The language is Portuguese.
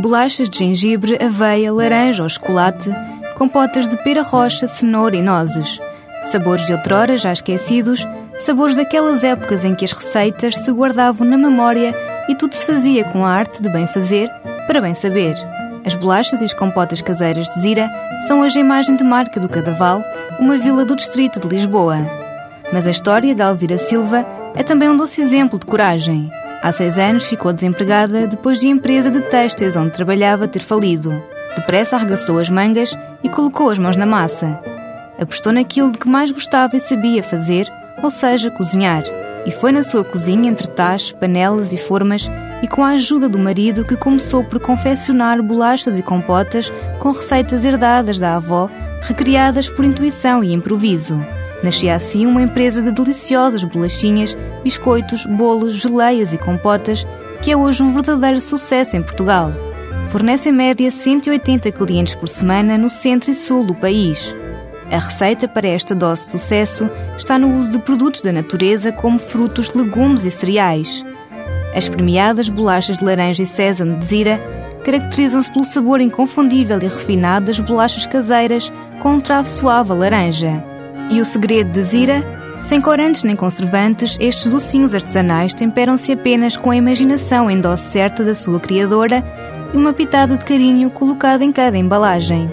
bolachas de gengibre, aveia, laranja ou chocolate, compotas de pera roxa, cenoura e nozes. Sabores de outrora já esquecidos, sabores daquelas épocas em que as receitas se guardavam na memória e tudo se fazia com a arte de bem fazer para bem saber. As bolachas e as compotas caseiras de Zira são hoje a imagem de marca do Cadaval, uma vila do distrito de Lisboa. Mas a história de Alzira Silva é também um doce exemplo de coragem. Há seis anos ficou desempregada depois de a empresa de têxteis onde trabalhava ter falido. Depressa arregaçou as mangas e colocou as mãos na massa. Apostou naquilo de que mais gostava e sabia fazer, ou seja, cozinhar. E foi na sua cozinha, entre tachos, panelas e formas, e com a ajuda do marido que começou por confeccionar bolachas e compotas com receitas herdadas da avó, recriadas por intuição e improviso. Nascia assim uma empresa de deliciosas bolachinhas, biscoitos, bolos, geleias e compotas, que é hoje um verdadeiro sucesso em Portugal. Fornece em média 180 clientes por semana no centro e sul do país. A receita para esta dose de sucesso está no uso de produtos da natureza como frutos, legumes e cereais. As premiadas bolachas de laranja e sésamo de Zira caracterizam-se pelo sabor inconfundível e refinado das bolachas caseiras com um travo suave a laranja. E o segredo de Zira? Sem corantes nem conservantes, estes docinhos artesanais temperam-se apenas com a imaginação em dose certa da sua criadora e uma pitada de carinho colocada em cada embalagem.